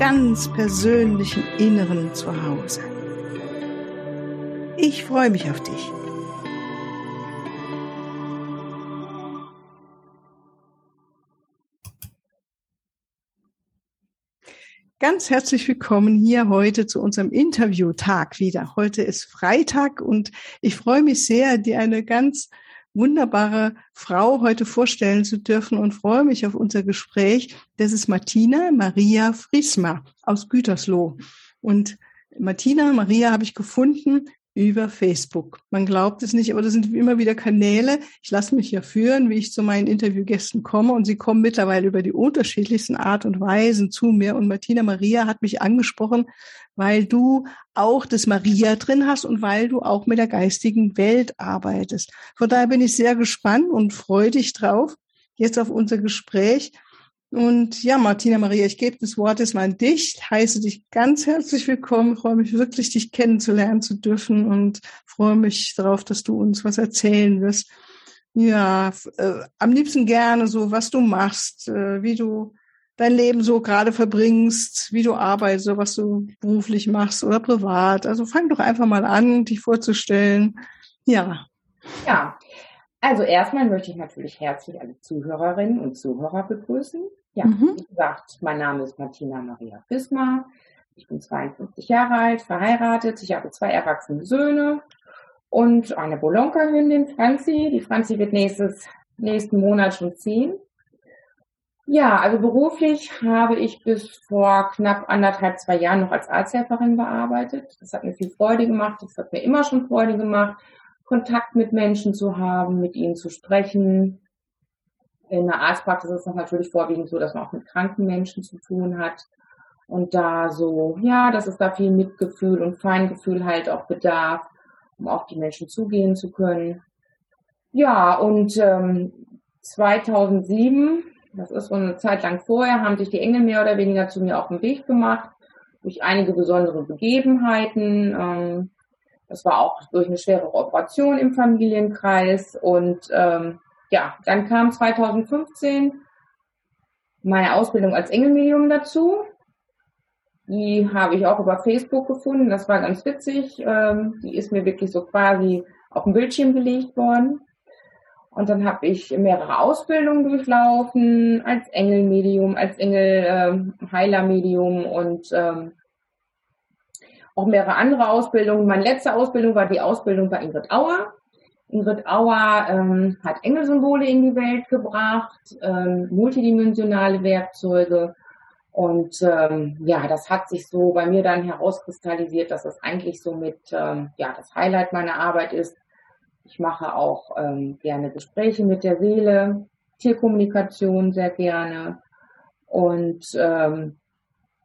ganz persönlichen Inneren zu Hause. Ich freue mich auf dich. Ganz herzlich willkommen hier heute zu unserem Interviewtag wieder. Heute ist Freitag und ich freue mich sehr, dir eine ganz wunderbare Frau heute vorstellen zu dürfen und freue mich auf unser Gespräch. Das ist Martina Maria Friesma aus Gütersloh. Und Martina Maria habe ich gefunden über Facebook. Man glaubt es nicht, aber das sind immer wieder Kanäle. Ich lasse mich ja führen, wie ich zu meinen Interviewgästen komme und sie kommen mittlerweile über die unterschiedlichsten Art und Weisen zu mir. Und Martina Maria hat mich angesprochen, weil du auch das Maria drin hast und weil du auch mit der geistigen Welt arbeitest. Von daher bin ich sehr gespannt und freue dich drauf jetzt auf unser Gespräch. Und ja, Martina Maria, ich gebe das Wort jetzt mal an dich, heiße dich ganz herzlich willkommen, freue mich wirklich, dich kennenzulernen zu dürfen und freue mich darauf, dass du uns was erzählen wirst. Ja, äh, am liebsten gerne so, was du machst, äh, wie du dein Leben so gerade verbringst, wie du arbeitest, so was du beruflich machst oder privat. Also fang doch einfach mal an, dich vorzustellen. Ja. Ja, also erstmal möchte ich natürlich herzlich alle Zuhörerinnen und Zuhörer begrüßen. Ja, mhm. wie gesagt, mein Name ist Martina Maria Fismar. Ich bin 52 Jahre alt, verheiratet. Ich habe zwei erwachsene Söhne und eine Bolonka-Hündin, Franzi. Die Franzi wird nächstes, nächsten Monat schon ziehen. Ja, also beruflich habe ich bis vor knapp anderthalb, zwei Jahren noch als Arzthelferin bearbeitet. Das hat mir viel Freude gemacht. Das hat mir immer schon Freude gemacht, Kontakt mit Menschen zu haben, mit ihnen zu sprechen, in der Arztpraxis ist es natürlich vorwiegend so, dass man auch mit kranken Menschen zu tun hat. Und da so, ja, dass es da viel Mitgefühl und Feingefühl halt auch bedarf, um auf die Menschen zugehen zu können. Ja, und ähm, 2007, das ist so eine Zeit lang vorher, haben sich die Engel mehr oder weniger zu mir auf den Weg gemacht, durch einige besondere Begebenheiten. Ähm, das war auch durch eine schwere Operation im Familienkreis und ähm, ja, dann kam 2015 meine Ausbildung als Engelmedium dazu. Die habe ich auch über Facebook gefunden. Das war ganz witzig. Ähm, die ist mir wirklich so quasi auf dem Bildschirm gelegt worden. Und dann habe ich mehrere Ausbildungen durchlaufen als Engelmedium, als Engelheilermedium ähm, und ähm, auch mehrere andere Ausbildungen. Meine letzte Ausbildung war die Ausbildung bei Ingrid Auer. Ingrid Auer ähm, hat Engelsymbole in die Welt gebracht, ähm, multidimensionale Werkzeuge. Und ähm, ja, das hat sich so bei mir dann herauskristallisiert, dass das eigentlich so mit ähm, ja, das Highlight meiner Arbeit ist. Ich mache auch ähm, gerne Gespräche mit der Seele, Tierkommunikation sehr gerne. Und ähm,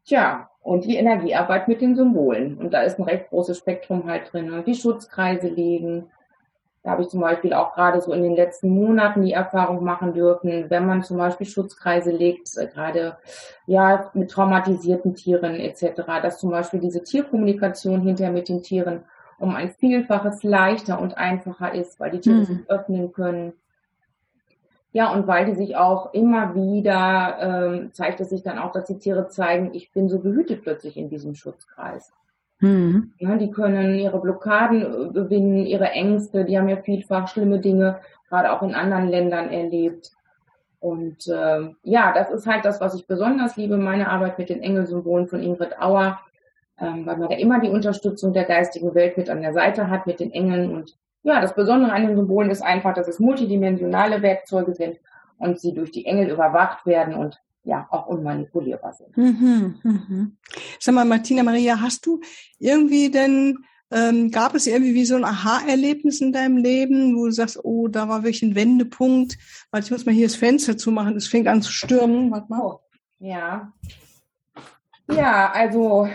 tja, und die Energiearbeit mit den Symbolen. Und da ist ein recht großes Spektrum halt drin. Die Schutzkreise legen, da habe ich zum Beispiel auch gerade so in den letzten Monaten die Erfahrung machen dürfen, wenn man zum Beispiel Schutzkreise legt, äh, gerade ja mit traumatisierten Tieren etc., dass zum Beispiel diese Tierkommunikation hinterher mit den Tieren um ein Vielfaches leichter und einfacher ist, weil die Tiere mhm. sich öffnen können. Ja, und weil die sich auch immer wieder, ähm, zeigt es sich dann auch, dass die Tiere zeigen, ich bin so behütet plötzlich in diesem Schutzkreis. Mhm. Ja, die können ihre Blockaden äh, gewinnen, ihre Ängste, die haben ja vielfach schlimme Dinge, gerade auch in anderen Ländern erlebt. Und äh, ja, das ist halt das, was ich besonders liebe, meine Arbeit mit den Engelsymbolen von Ingrid Auer, ähm, weil man da immer die Unterstützung der geistigen Welt mit an der Seite hat, mit den Engeln. Und ja, das Besondere an den Symbolen ist einfach, dass es multidimensionale Werkzeuge sind und sie durch die Engel überwacht werden und ja auch unmanipulierbar sind. Mhm, mhm. Sag mal, Martina Maria, hast du irgendwie denn, ähm, gab es irgendwie wie so ein Aha-Erlebnis in deinem Leben, wo du sagst, oh, da war wirklich ein Wendepunkt, weil ich muss mal hier das Fenster zumachen, es fängt an zu stürmen. Warte mal. Oh, ja. Ja, also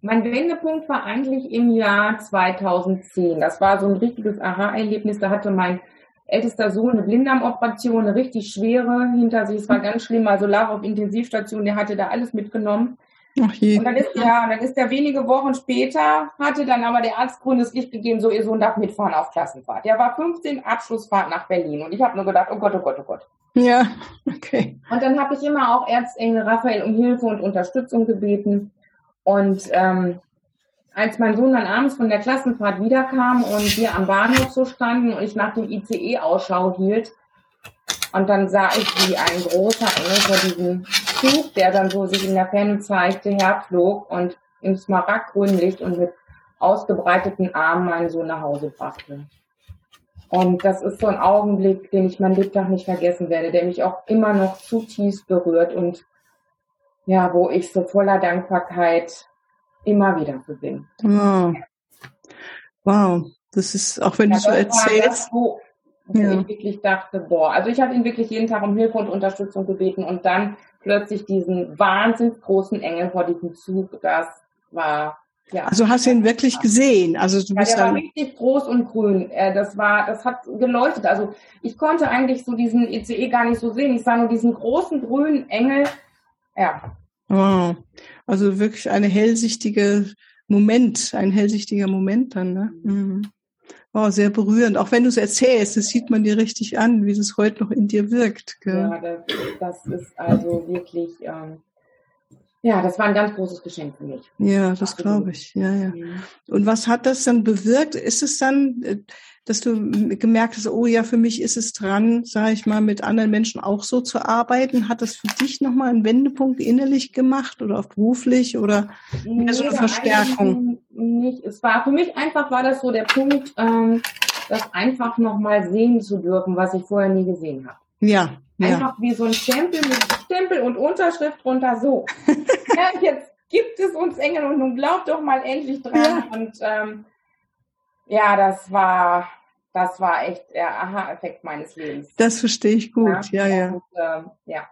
mein Wendepunkt war eigentlich im Jahr 2010. Das war so ein richtiges Aha-Erlebnis. Da hatte mein ältester Sohn eine Blinddarmoperation, eine richtig schwere hinter sich. Es war ganz schlimm. Also lag auf Intensivstation. Der hatte da alles mitgenommen. Ach je. Und dann ist, ja, dann ist er wenige Wochen später, hatte dann aber der Arzt grünes Licht gegeben, so ihr Sohn darf mitfahren auf Klassenfahrt. Der war 15 Abschlussfahrt nach Berlin und ich habe nur gedacht, oh Gott, oh Gott, oh Gott. Ja, okay. Und dann habe ich immer auch Erzengel Raphael um Hilfe und Unterstützung gebeten. Und ähm, als mein Sohn dann abends von der Klassenfahrt wiederkam und wir am Bahnhof so standen und ich nach dem ICE Ausschau hielt, und dann sah ich, wie ein großer Engel vor diesem Zug, der dann so sich in der Ferne zeigte, herflog und im smaragdgrünen Licht und mit ausgebreiteten Armen meinen Sohn nach Hause brachte. Und das ist so ein Augenblick, den ich mein Lebtag nicht vergessen werde, der mich auch immer noch zutiefst berührt und ja, wo ich so voller Dankbarkeit immer wieder für bin. Wow. Wow. Das ist, auch wenn ja, du so erzählst. Das, wo ja. ich wirklich dachte, boah, also ich habe ihn wirklich jeden Tag um Hilfe und Unterstützung gebeten und dann plötzlich diesen wahnsinnig großen Engel vor diesem Zug, das war ja. Also hast du ihn wirklich gesehen? Also du ja, bist der war richtig groß und grün. Das war, das hat geleuchtet. Also ich konnte eigentlich so diesen ECE gar nicht so sehen. Ich sah nur diesen großen grünen Engel. Ja. Wow. Also wirklich eine hellsichtige Moment, ein hellsichtiger Moment dann, ne? Mhm. Oh, sehr berührend. Auch wenn du es erzählst, das sieht man dir richtig an, wie es heute noch in dir wirkt. Gell? Ja, das, das, ist also wirklich, ähm, ja, das war ein ganz großes Geschenk für mich. Ja, das glaube ich. Ja, ja. Mhm. Und was hat das dann bewirkt? Ist es dann, äh, dass du gemerkt hast, oh ja, für mich ist es dran, sage ich mal, mit anderen Menschen auch so zu arbeiten? Hat das für dich nochmal einen Wendepunkt innerlich gemacht oder auch beruflich oder nee, so eine Verstärkung? Nicht. Es war für mich einfach war das so der Punkt, ähm, das einfach nochmal sehen zu dürfen, was ich vorher nie gesehen habe. Ja. Einfach ja. wie so ein Stempel mit Stempel und Unterschrift drunter so. ja, jetzt gibt es uns Engel und nun glaubt doch mal endlich dran. Ja. Und ähm, ja, das war das war echt der Aha-Effekt meines Lebens. Das verstehe ich gut, ja, ja. Ja. Und, äh, ja.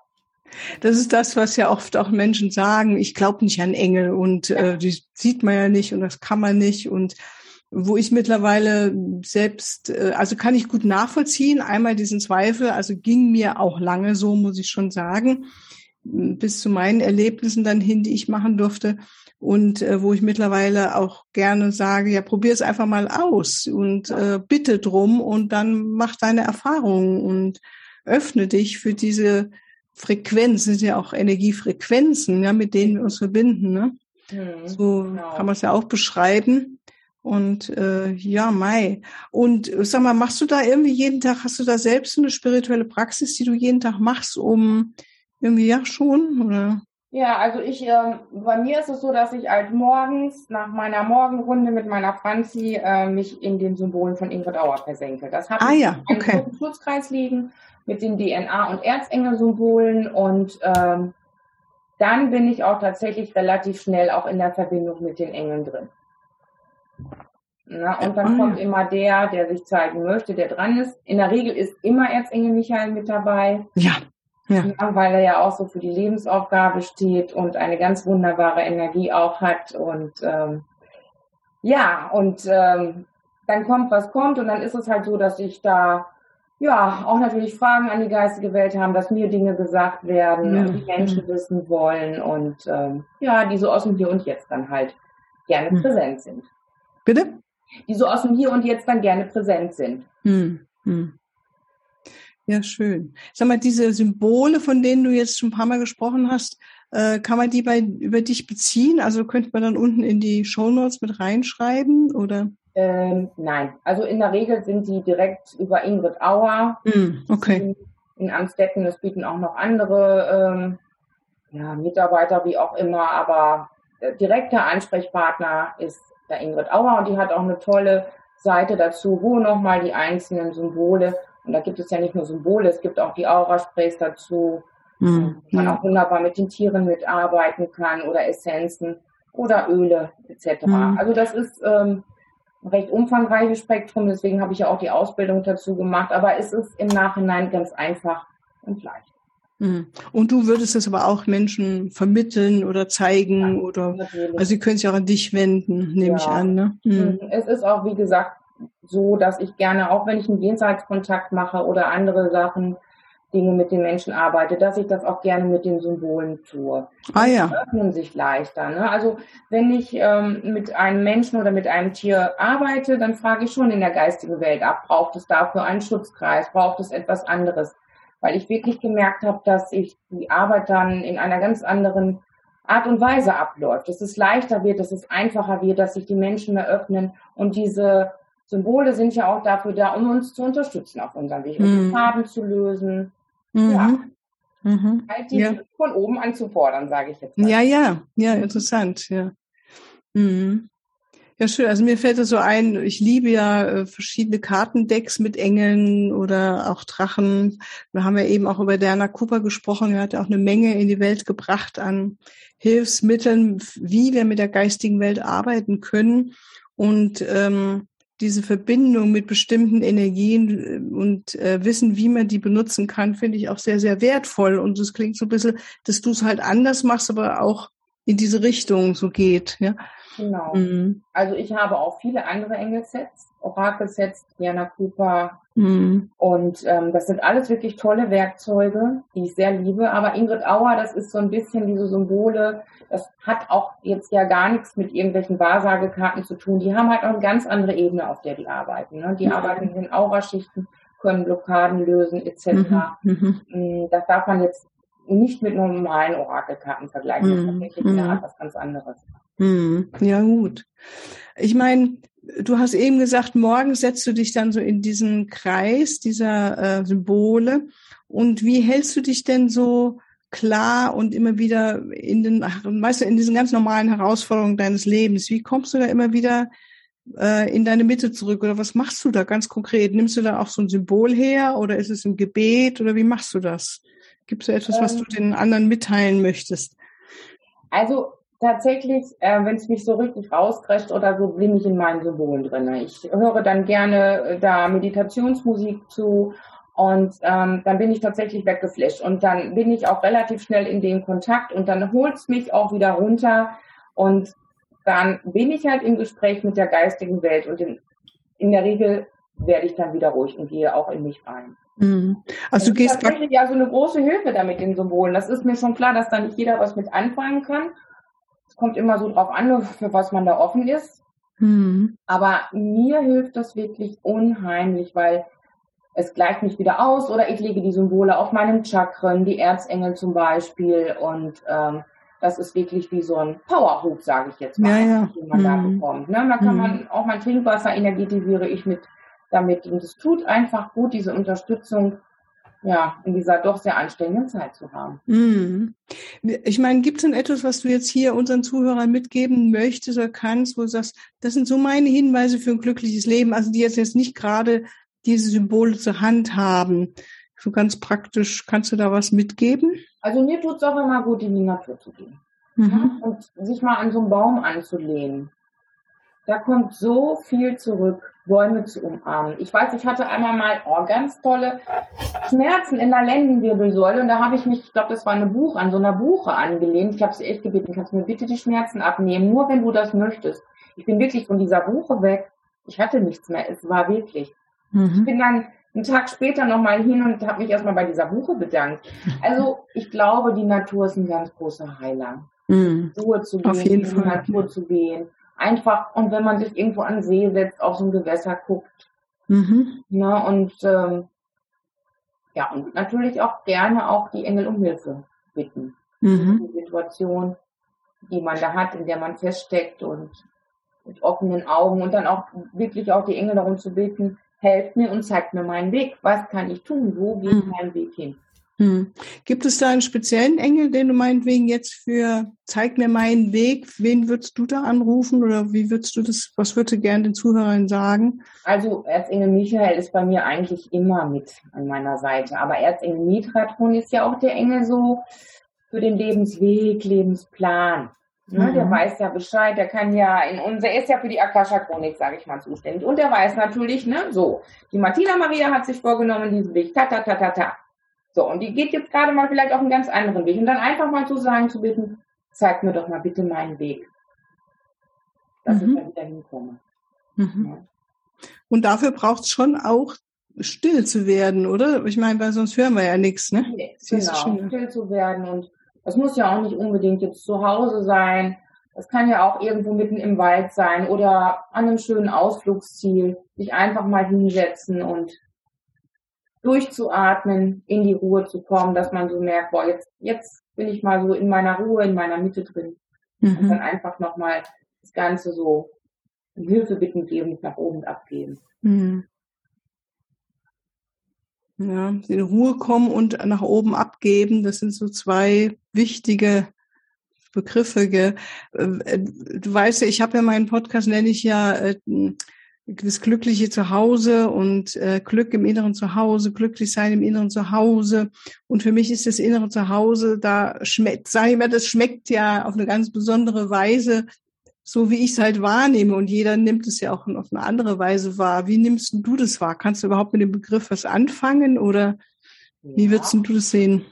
Das ist das, was ja oft auch Menschen sagen, ich glaube nicht an Engel und ja. äh, die sieht man ja nicht und das kann man nicht. Und wo ich mittlerweile selbst, äh, also kann ich gut nachvollziehen, einmal diesen Zweifel, also ging mir auch lange so, muss ich schon sagen, bis zu meinen Erlebnissen dann hin, die ich machen durfte und äh, wo ich mittlerweile auch gerne sage, ja, probier es einfach mal aus und äh, bitte drum und dann mach deine Erfahrungen und öffne dich für diese Frequenzen, sind ja auch Energiefrequenzen, ja, mit denen wir uns verbinden. Ne? Mhm, so genau. kann man es ja auch beschreiben. Und äh, ja, Mai. Und sag mal, machst du da irgendwie jeden Tag, hast du da selbst eine spirituelle Praxis, die du jeden Tag machst, um irgendwie ja schon? Oder? Ja, also ich, äh, bei mir ist es so, dass ich halt morgens nach meiner Morgenrunde mit meiner Franzi äh, mich in den Symbolen von Ingrid Auer versenke. Das hat ah, ja. okay. einen Schutzkreis liegen mit den DNA- und Erzengel-Symbolen und ähm, dann bin ich auch tatsächlich relativ schnell auch in der Verbindung mit den Engeln drin. Na, und dann ah, kommt immer der, der sich zeigen möchte, der dran ist. In der Regel ist immer Erzengel Michael mit dabei. Ja. Ja. Weil er ja auch so für die Lebensaufgabe steht und eine ganz wunderbare Energie auch hat. Und ähm, ja, und ähm, dann kommt, was kommt. Und dann ist es halt so, dass ich da ja auch natürlich Fragen an die geistige Welt haben, dass mir Dinge gesagt werden ja. die Menschen wissen wollen und ähm, ja, die so aus dem Hier und Jetzt dann halt gerne hm. präsent sind. Bitte? Die so aus dem Hier und Jetzt dann gerne präsent sind. Hm. Hm. Ja, schön. Sag mal, diese Symbole, von denen du jetzt schon ein paar Mal gesprochen hast, äh, kann man die bei über dich beziehen? Also könnte man dann unten in die Show Notes mit reinschreiben oder? Ähm, nein, also in der Regel sind die direkt über Ingrid Auer. Mm, okay. In, Amstetten, es bieten auch noch andere ähm, ja, Mitarbeiter, wie auch immer, aber der direkte Ansprechpartner ist der Ingrid Auer und die hat auch eine tolle Seite dazu, wo nochmal die einzelnen Symbole und da gibt es ja nicht nur Symbole, es gibt auch die Aura-Sprays dazu, mhm. man auch wunderbar mit den Tieren mitarbeiten kann oder Essenzen oder Öle etc. Mhm. Also das ist ähm, ein recht umfangreiches Spektrum, deswegen habe ich ja auch die Ausbildung dazu gemacht, aber es ist im Nachhinein ganz einfach und leicht. Mhm. Und du würdest es aber auch Menschen vermitteln oder zeigen ja, oder natürlich. also sie können sich auch an dich wenden, nehme ja. ich an. Ne? Mhm. mhm. Es ist auch, wie gesagt, so, dass ich gerne, auch wenn ich einen Jenseitskontakt mache oder andere Sachen, Dinge mit den Menschen arbeite, dass ich das auch gerne mit den Symbolen tue. Ah ja. Die öffnen sich leichter. Ne? Also wenn ich ähm, mit einem Menschen oder mit einem Tier arbeite, dann frage ich schon in der geistigen Welt ab, braucht es dafür einen Schutzkreis, braucht es etwas anderes? Weil ich wirklich gemerkt habe, dass ich die Arbeit dann in einer ganz anderen Art und Weise abläuft, dass es leichter wird, dass es einfacher wird, dass sich die Menschen mehr öffnen und diese Symbole sind ja auch dafür da, um uns zu unterstützen auf unserem Weg, um mhm. Farben zu lösen. Mhm. Ja. Mhm. Halt die ja. von oben anzufordern, sage ich jetzt mal. Ja, ja, ja, interessant, ja. Mhm. Ja, schön. Also mir fällt es so ein, ich liebe ja äh, verschiedene Kartendecks mit Engeln oder auch Drachen. Wir haben ja eben auch über Diana Cooper gesprochen. Er hat ja auch eine Menge in die Welt gebracht an Hilfsmitteln, wie wir mit der geistigen Welt arbeiten können. Und ähm, diese Verbindung mit bestimmten Energien äh, und äh, wissen, wie man die benutzen kann, finde ich auch sehr, sehr wertvoll. Und es klingt so ein bisschen, dass du es halt anders machst, aber auch in diese Richtung so geht. Ja? Genau. Mhm. Also ich habe auch viele andere Engelsets, Orakelsets, Diana Cooper. Mhm. Und ähm, das sind alles wirklich tolle Werkzeuge, die ich sehr liebe. Aber Ingrid Auer, das ist so ein bisschen diese Symbole, das hat auch jetzt ja gar nichts mit irgendwelchen Wahrsagekarten zu tun. Die haben halt auch eine ganz andere Ebene, auf der die arbeiten. Ne? Die mhm. arbeiten in Auraschichten, können Blockaden lösen etc. Mhm. mhm. Mm, das darf man jetzt nicht mit normalen Orakelkarten vergleichen. Das ist mhm. tatsächlich eine mhm. Art was ganz anderes. Ja, gut. Ich meine, du hast eben gesagt, morgen setzt du dich dann so in diesen Kreis dieser äh, Symbole. Und wie hältst du dich denn so klar und immer wieder in den, weißt du, in diesen ganz normalen Herausforderungen deines Lebens? Wie kommst du da immer wieder äh, in deine Mitte zurück oder was machst du da ganz konkret? Nimmst du da auch so ein Symbol her oder ist es ein Gebet oder wie machst du das? Gibt es da etwas, was du ähm. den anderen mitteilen möchtest? Also tatsächlich, äh, wenn es mich so richtig rauscrasht oder so, bin ich in meinen Symbolen drin. Ich höre dann gerne äh, da Meditationsmusik zu und ähm, dann bin ich tatsächlich weggeflasht. Und dann bin ich auch relativ schnell in den Kontakt und dann holt's mich auch wieder runter. Und dann bin ich halt im Gespräch mit der geistigen Welt. Und in, in der Regel werde ich dann wieder ruhig und gehe auch in mich rein. Mhm. Also du gehst tatsächlich ja so eine große Hilfe damit den Symbolen. Das ist mir schon klar, dass da nicht jeder was mit anfangen kann. Kommt immer so drauf an, für was man da offen ist. Mhm. Aber mir hilft das wirklich unheimlich, weil es gleicht mich wieder aus oder ich lege die Symbole auf meinem Chakren, die Erzengel zum Beispiel und ähm, das ist wirklich wie so ein Powerhook, sage ich jetzt mal, ja, ja. den man mhm. da bekommt. Ne? Da kann mhm. man auch mein Trinkwasser energetisiere ich mit damit und es tut einfach gut, diese Unterstützung ja, in dieser doch sehr anstrengenden Zeit zu haben. Mhm. Ich meine, gibt es denn etwas, was du jetzt hier unseren Zuhörern mitgeben möchtest oder kannst, wo du sagst, das sind so meine Hinweise für ein glückliches Leben, also die jetzt, jetzt nicht gerade diese Symbole zur Hand haben. So ganz praktisch, kannst du da was mitgeben? Also mir tut es auch immer gut, in die Natur zu gehen. Mhm. Und sich mal an so einen Baum anzulehnen. Da kommt so viel zurück, Bäume zu umarmen. Ich weiß, ich hatte einmal mal oh, ganz tolle Schmerzen in der Lendenwirbelsäule und da habe ich mich, ich glaube, das war eine Buche, an so einer Buche angelehnt. Ich habe sie echt gebeten, kannst du mir bitte die Schmerzen abnehmen, nur wenn du das möchtest. Ich bin wirklich von dieser Buche weg. Ich hatte nichts mehr. Es war wirklich. Mhm. Ich bin dann einen Tag später nochmal hin und habe mich erstmal bei dieser Buche bedankt. Also ich glaube, die Natur ist ein ganz großer Heiler. Mhm. Ruhe zu gehen, in die Natur zu gehen. Einfach, und wenn man sich irgendwo an See setzt, auf so ein Gewässer guckt. Mhm. Ne, und ähm, ja, und natürlich auch gerne auch die Engel um Hilfe bitten. Mhm. Die Situation, die man da hat, in der man feststeckt und mit offenen Augen und dann auch wirklich auch die Engel darum zu bitten, helft mir und zeigt mir meinen Weg. Was kann ich tun? Wo geht mhm. mein Weg hin? Mhm. Gibt es da einen speziellen Engel, den du meinetwegen jetzt für zeig mir meinen Weg, wen würdest du da anrufen oder wie würdest du das, was würdest du gerne den Zuhörern sagen? Also Erzengel Michael ist bei mir eigentlich immer mit an meiner Seite, aber Erzengel Mitratron ist ja auch der Engel so für den Lebensweg, Lebensplan. Ne, mhm. Der weiß ja Bescheid, der kann ja in unser, er ist ja für die Akasha-Chronik, sage ich mal, zuständig. Und der weiß natürlich, ne, so, die Martina Maria hat sich vorgenommen, diesen Weg, ta, ta, ta, ta, ta. So, und die geht jetzt gerade mal vielleicht auf einen ganz anderen Weg. Und dann einfach mal zu sagen, zu bitten, zeig mir doch mal bitte meinen Weg. Dass mhm. ich da wieder hinkomme. Mhm. Ja. Und dafür braucht es schon auch still zu werden, oder? Ich meine, weil sonst hören wir ja nichts, ne? Nee, genau, still zu werden. Und das muss ja auch nicht unbedingt jetzt zu Hause sein. Das kann ja auch irgendwo mitten im Wald sein oder an einem schönen Ausflugsziel. Sich einfach mal hinsetzen und durchzuatmen, in die Ruhe zu kommen, dass man so merkt, boah, jetzt, jetzt bin ich mal so in meiner Ruhe, in meiner Mitte drin. Mhm. Und dann einfach nochmal das Ganze so Hilfe bitten geben, nach oben abgeben. Mhm. Ja, in Ruhe kommen und nach oben abgeben, das sind so zwei wichtige Begriffe. Gell? Äh, du weißt ja, ich habe ja meinen Podcast, nenne ich ja äh, das glückliche Zuhause und äh, Glück im inneren Zuhause, glücklich sein im inneren Zuhause. Und für mich ist das innere Zuhause, da schmeckt, sag ich mal, das schmeckt ja auf eine ganz besondere Weise so wie ich es halt wahrnehme und jeder nimmt es ja auch auf eine andere Weise wahr. Wie nimmst du das wahr? Kannst du überhaupt mit dem Begriff was anfangen oder wie würdest du das sehen?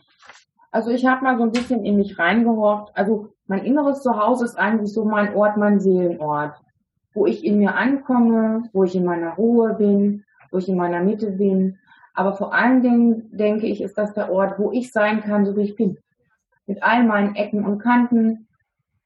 Also ich habe mal so ein bisschen in mich reingehorcht. Also mein inneres Zuhause ist eigentlich so mein Ort, mein Seelenort, wo ich in mir ankomme, wo ich in meiner Ruhe bin, wo ich in meiner Mitte bin. Aber vor allen Dingen denke ich, ist das der Ort, wo ich sein kann, so wie ich bin. Mit all meinen Ecken und Kanten,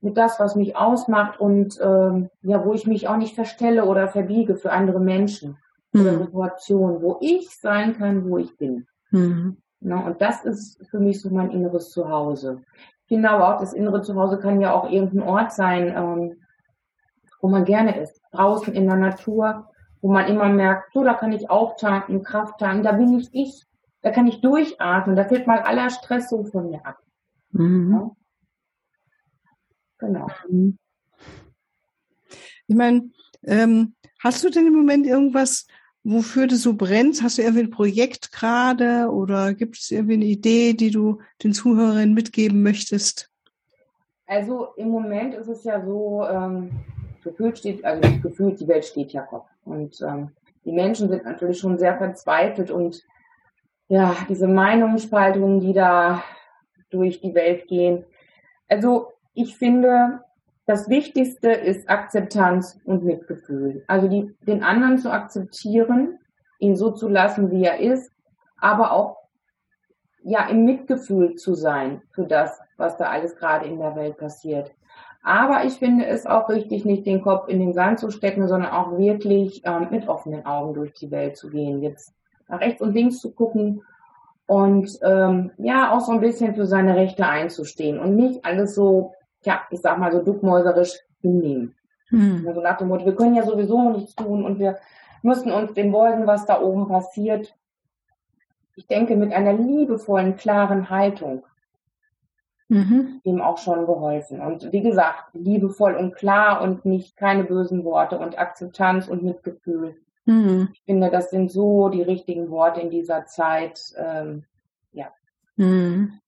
mit das, was mich ausmacht und ähm, ja, wo ich mich auch nicht verstelle oder verbiege für andere Menschen mhm. oder Situationen, wo ich sein kann, wo ich bin. Mhm. Ja, und das ist für mich so mein inneres Zuhause. Genau, auch das innere Zuhause kann ja auch irgendein Ort sein, ähm, wo man gerne ist. Draußen in der Natur, wo man immer merkt, so, da kann ich auftanken, Kraft tanken, da bin ich ich. Da kann ich durchatmen, da fällt mal aller Stress so von mir ab. Mhm. Ja? Genau. Ich meine, ähm, hast du denn im Moment irgendwas, wofür du so brennst? Hast du irgendwie ein Projekt gerade oder gibt es irgendwie eine Idee, die du den Zuhörerinnen mitgeben möchtest? Also im Moment ist es ja so, ähm, gefühlt steht, also gefühlt die Welt steht ja Kopf. Und ähm, die Menschen sind natürlich schon sehr verzweifelt und ja, diese Meinungsspaltungen, die da durch die Welt gehen. Also ich finde, das Wichtigste ist Akzeptanz und Mitgefühl. Also die, den anderen zu akzeptieren, ihn so zu lassen, wie er ist, aber auch ja im Mitgefühl zu sein für das, was da alles gerade in der Welt passiert. Aber ich finde es auch richtig, nicht den Kopf in den Sand zu stecken, sondern auch wirklich ähm, mit offenen Augen durch die Welt zu gehen. Jetzt nach rechts und links zu gucken und ähm, ja auch so ein bisschen für seine Rechte einzustehen und nicht alles so ja, ich sag mal so duckmäuserisch hinnehmen. Hm. Also nach dem Motto, wir können ja sowieso nichts tun und wir müssen uns dem beugen, was da oben passiert. Ich denke, mit einer liebevollen, klaren Haltung mhm. ihm auch schon geholfen. Und wie gesagt, liebevoll und klar und nicht keine bösen Worte und Akzeptanz und Mitgefühl. Mhm. Ich finde, das sind so die richtigen Worte in dieser Zeit. Ähm, ja. Mhm.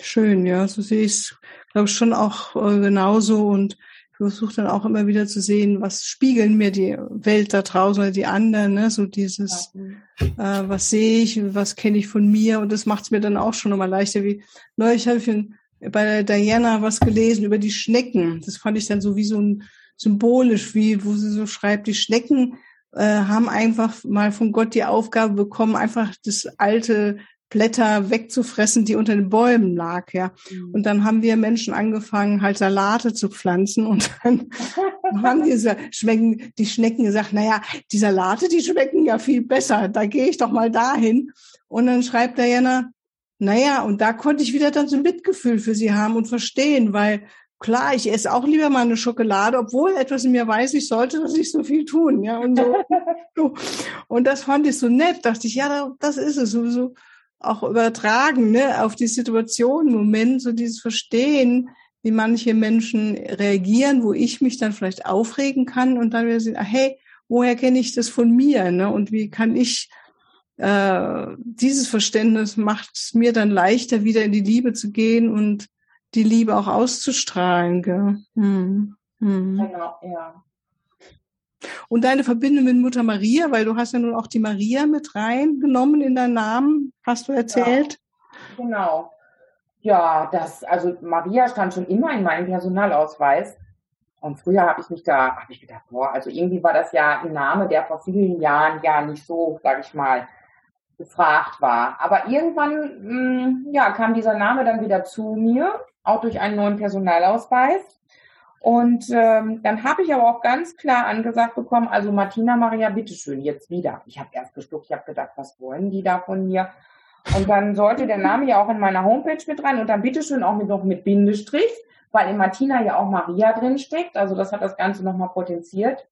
Schön, ja, so sehe ich es, glaube ich, schon auch äh, genauso und ich versuche dann auch immer wieder zu sehen, was spiegeln mir die Welt da draußen oder die anderen, ne? so dieses, ja. äh, was sehe ich, was kenne ich von mir und das macht es mir dann auch schon nochmal leichter. Wie neulich habe ich in, bei der Diana was gelesen über die Schnecken. Das fand ich dann so wie so ein symbolisch, wie wo sie so schreibt, die Schnecken äh, haben einfach mal von Gott die Aufgabe bekommen, einfach das alte Blätter wegzufressen, die unter den Bäumen lag, ja. Mhm. Und dann haben wir Menschen angefangen, halt Salate zu pflanzen und dann haben diese schmecken, die Schnecken gesagt, naja, die Salate, die schmecken ja viel besser, da gehe ich doch mal dahin. Und dann schreibt Diana, naja, und da konnte ich wieder dann so ein Mitgefühl für sie haben und verstehen, weil klar, ich esse auch lieber mal eine Schokolade, obwohl etwas in mir weiß, ich sollte das nicht so viel tun, ja. Und, so. und das fand ich so nett, dachte ich, ja, das ist es sowieso auch übertragen ne, auf die Situation im Moment, so dieses Verstehen, wie manche Menschen reagieren, wo ich mich dann vielleicht aufregen kann und dann wieder sehen, ah, hey, woher kenne ich das von mir? Ne? Und wie kann ich äh, dieses Verständnis macht es mir dann leichter, wieder in die Liebe zu gehen und die Liebe auch auszustrahlen. Gell? Hm. Hm. Genau, ja. Und deine Verbindung mit Mutter Maria, weil du hast ja nun auch die Maria mit reingenommen in deinen Namen, hast du erzählt? Genau. Ja, das, also Maria stand schon immer in meinem Personalausweis. Und früher habe ich mich da, habe ich gedacht, boah, also irgendwie war das ja ein Name, der vor vielen Jahren ja nicht so, sag ich mal, gefragt war. Aber irgendwann, mh, mm, ja, kam dieser Name dann wieder zu mir, auch durch einen neuen Personalausweis. Und ähm, dann habe ich aber auch ganz klar angesagt bekommen, also Martina Maria, bitteschön, jetzt wieder. Ich habe erst geschluckt, ich habe gedacht, was wollen die da von mir? Und dann sollte der Name ja auch in meiner Homepage mit rein und dann bitteschön auch mit, noch mit Bindestrich, weil in Martina ja auch Maria drin steckt. Also das hat das Ganze nochmal potenziert.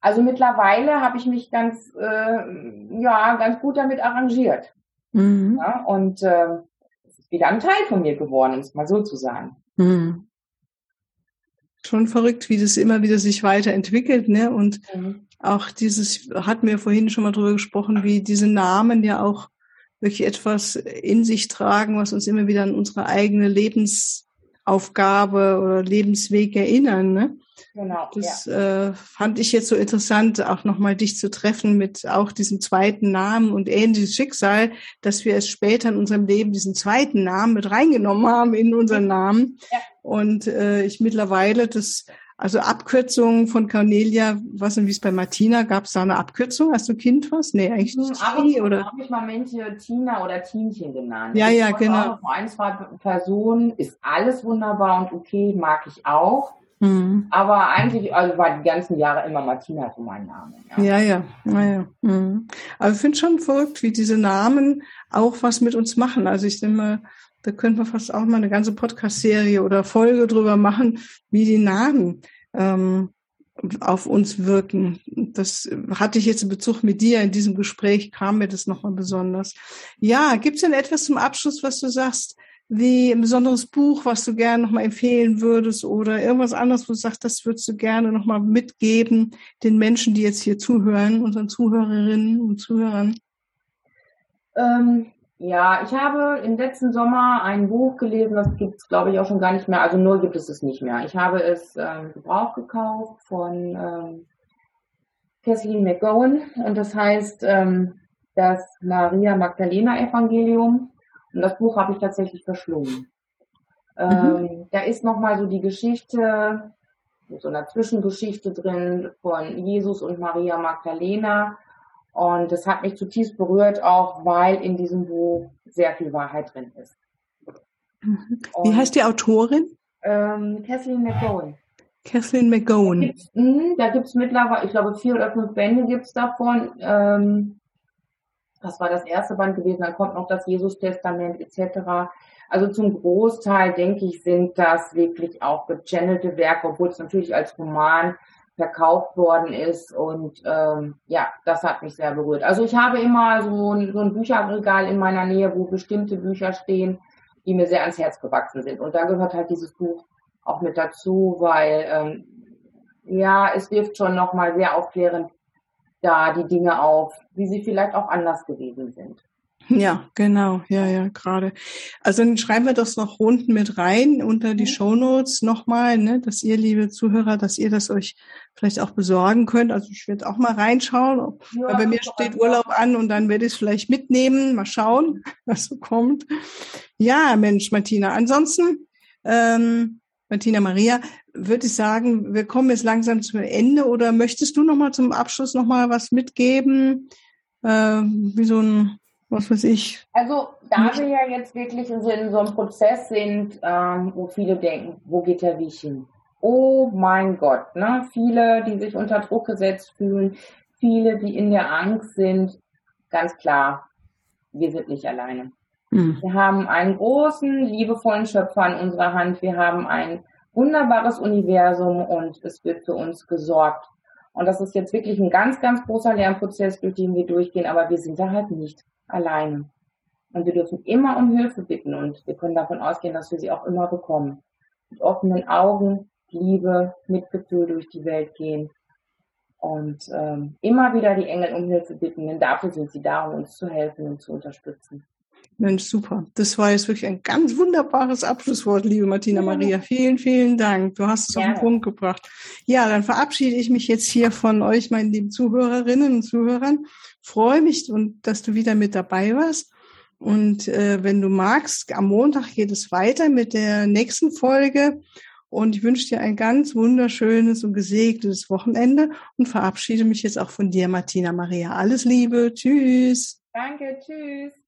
Also mittlerweile habe ich mich ganz, äh, ja, ganz gut damit arrangiert. Mhm. Ja, und äh, es ist wieder ein Teil von mir geworden, um es mal so zu sagen. Mhm. Schon verrückt, wie das immer wieder sich weiterentwickelt, ne? Und mhm. auch dieses, hatten wir vorhin schon mal drüber gesprochen, wie diese Namen ja auch wirklich etwas in sich tragen, was uns immer wieder an unsere eigene Lebensaufgabe oder Lebensweg erinnern. Ne? Genau. Das ja. äh, fand ich jetzt so interessant, auch nochmal dich zu treffen mit auch diesem zweiten Namen und ähnliches Schicksal, dass wir es später in unserem Leben diesen zweiten Namen mit reingenommen haben in unseren Namen. Ja. Und äh, ich mittlerweile das also Abkürzungen von Cornelia, was und wie es bei Martina, gab es da eine Abkürzung? Hast du Kind was? Nee, eigentlich hm, nicht. Aber ich oder? habe ich mal manche Tina oder Tinchen genannt. Ja, ja, genau. Auch ein, zwei Personen ist alles wunderbar und okay, mag ich auch. Mhm. Aber eigentlich, also war die ganzen Jahre immer Martina so mein Name. Ja, ja, ja. Naja. Mhm. Aber ich finde schon verrückt, wie diese Namen auch was mit uns machen. Also ich denke da könnten wir fast auch mal eine ganze Podcast-Serie oder Folge drüber machen, wie die Namen ähm, auf uns wirken. Das hatte ich jetzt in Bezug mit dir in diesem Gespräch, kam mir das nochmal besonders. Ja, gibt es denn etwas zum Abschluss, was du sagst, wie ein besonderes Buch, was du gerne nochmal empfehlen würdest oder irgendwas anderes, wo du sagst, das würdest du gerne nochmal mitgeben den Menschen, die jetzt hier zuhören, unseren Zuhörerinnen und Zuhörern? Ähm, ja, ich habe im letzten Sommer ein Buch gelesen, das gibt es, glaube ich, auch schon gar nicht mehr. Also nur gibt es es nicht mehr. Ich habe es ähm, gebraucht gekauft von ähm, Kathleen McGowan und das heißt ähm, das Maria Magdalena Evangelium. Und das Buch habe ich tatsächlich verschlungen. Mhm. Ähm, da ist nochmal so die Geschichte, so eine Zwischengeschichte drin von Jesus und Maria Magdalena. Und das hat mich zutiefst berührt, auch weil in diesem Buch sehr viel Wahrheit drin ist. Mhm. Wie heißt die Autorin? Ähm, Kathleen McGowan. Kathleen McGowan. Da gibt es hm, mittlerweile, ich glaube, vier oder fünf Bände gibt es davon. Ähm, das war das erste Band gewesen, dann kommt noch das Jesus-Testament etc. Also zum Großteil, denke ich, sind das wirklich auch gechannelte Werke, obwohl es natürlich als Roman verkauft worden ist. Und ähm, ja, das hat mich sehr berührt. Also ich habe immer so ein, so ein Bücherregal in meiner Nähe, wo bestimmte Bücher stehen, die mir sehr ans Herz gewachsen sind. Und da gehört halt dieses Buch auch mit dazu, weil ähm, ja, es wirft schon nochmal sehr aufklärend da die Dinge auf, wie sie vielleicht auch anders gewesen sind. Ja, genau, ja, ja, gerade. Also dann schreiben wir das noch unten mit rein unter die mhm. Show Notes nochmal, ne, dass ihr, liebe Zuhörer, dass ihr das euch vielleicht auch besorgen könnt. Also ich werde auch mal reinschauen, ja, weil bei mir steht Urlaub an und dann werde ich es vielleicht mitnehmen, mal schauen, was so kommt. Ja, Mensch, Martina. Ansonsten, ähm, Martina Maria, würde ich sagen, wir kommen jetzt langsam zum Ende oder möchtest du nochmal zum Abschluss nochmal was mitgeben? Äh, wie so ein, was weiß ich. Also, da wir ja jetzt wirklich in so, in so einem Prozess sind, ähm, wo viele denken, wo geht der Weg hin? Oh mein Gott, ne? Viele, die sich unter Druck gesetzt fühlen, viele, die in der Angst sind, ganz klar, wir sind nicht alleine. Mhm. Wir haben einen großen, liebevollen Schöpfer in unserer Hand. Wir haben ein wunderbares Universum und es wird für uns gesorgt. Und das ist jetzt wirklich ein ganz, ganz großer Lernprozess, durch den wir durchgehen, aber wir sind da halt nicht alleine. Und wir dürfen immer um Hilfe bitten und wir können davon ausgehen, dass wir sie auch immer bekommen. Mit offenen Augen, Liebe, Mitgefühl durch die Welt gehen und ähm, immer wieder die Engel um Hilfe bitten, denn dafür sind sie da, um uns zu helfen und zu unterstützen. Mensch, super. Das war jetzt wirklich ein ganz wunderbares Abschlusswort, liebe Martina Maria. Vielen, vielen Dank. Du hast es ja. auf den Punkt gebracht. Ja, dann verabschiede ich mich jetzt hier von euch, meinen lieben Zuhörerinnen und Zuhörern. Freue mich und dass du wieder mit dabei warst. Und äh, wenn du magst, am Montag geht es weiter mit der nächsten Folge. Und ich wünsche dir ein ganz wunderschönes und gesegnetes Wochenende und verabschiede mich jetzt auch von dir, Martina Maria. Alles Liebe. Tschüss. Danke. Tschüss.